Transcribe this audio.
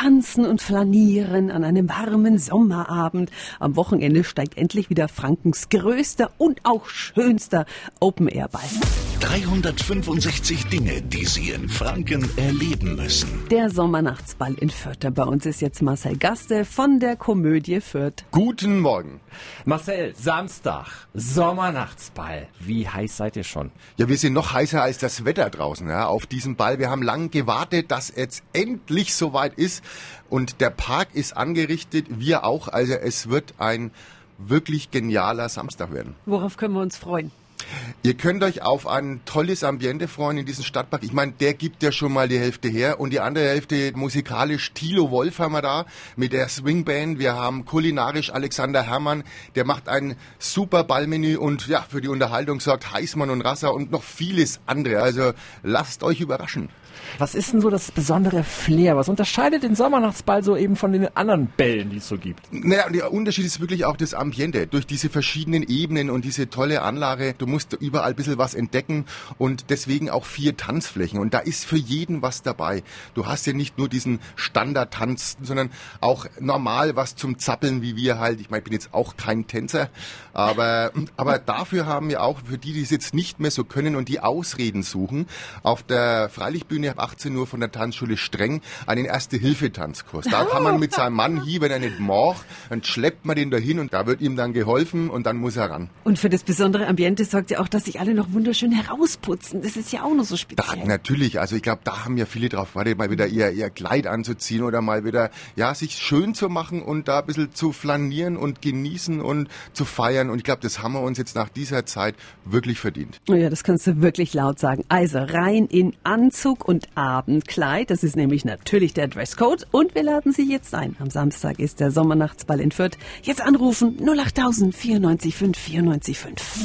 tanzen und flanieren an einem warmen Sommerabend. Am Wochenende steigt endlich wieder Frankens größter und auch schönster Open-Air-Ball. 365 Dinge, die Sie in Franken erleben müssen. Der Sommernachtsball in Fürth. Bei uns ist jetzt Marcel Gaste von der Komödie Fürth. Guten Morgen. Marcel, Samstag, Sommernachtsball. Wie heiß seid ihr schon? Ja, wir sind noch heißer als das Wetter draußen ja, auf diesem Ball. Wir haben lange gewartet, dass jetzt endlich soweit ist. Und der Park ist angerichtet, wir auch. Also es wird ein wirklich genialer Samstag werden. Worauf können wir uns freuen? Ihr könnt euch auf ein tolles Ambiente freuen in diesem Stadtpark. Ich meine, der gibt ja schon mal die Hälfte her und die andere Hälfte musikalisch Thilo Wolf haben wir da mit der Swingband. Wir haben kulinarisch Alexander Herrmann, der macht ein super Ballmenü und ja, für die Unterhaltung sorgt Heißmann und Rasser und noch vieles andere. Also lasst euch überraschen. Was ist denn so das besondere Flair? Was unterscheidet den Sommernachtsball so eben von den anderen Bällen, die es so gibt? Naja, der Unterschied ist wirklich auch das Ambiente. Durch diese verschiedenen Ebenen und diese tolle Anlage, du musst überall ein bisschen was entdecken und deswegen auch vier Tanzflächen. Und da ist für jeden was dabei. Du hast ja nicht nur diesen Standardtanz, sondern auch normal was zum Zappeln, wie wir halt. Ich meine, ich bin jetzt auch kein Tänzer, aber, aber dafür haben wir auch, für die, die es jetzt nicht mehr so können und die Ausreden suchen, auf der Freilichtbühne 18 Uhr von der Tanzschule Streng einen Erste-Hilfe-Tanzkurs. Da kann man mit seinem Mann hier, wenn er nicht mag, dann schleppt man den dahin und da wird ihm dann geholfen und dann muss er ran. Und für das besondere Ambiente sorgt ja auch, dass sich alle noch wunderschön herausputzen. Das ist ja auch noch so speziell. Da, natürlich, also ich glaube, da haben ja viele drauf wartet, mal wieder ihr, ihr Kleid anzuziehen oder mal wieder, ja, sich schön zu machen und da ein bisschen zu flanieren und genießen und zu feiern. Und ich glaube, das haben wir uns jetzt nach dieser Zeit wirklich verdient. Oh ja, das kannst du wirklich laut sagen. Also rein in Anzug und Abendkleid. Das ist nämlich natürlich der Dresscode. Und wir laden Sie jetzt ein. Am Samstag ist der Sommernachtsball in Fürth. Jetzt anrufen 08000 94 5 94 5.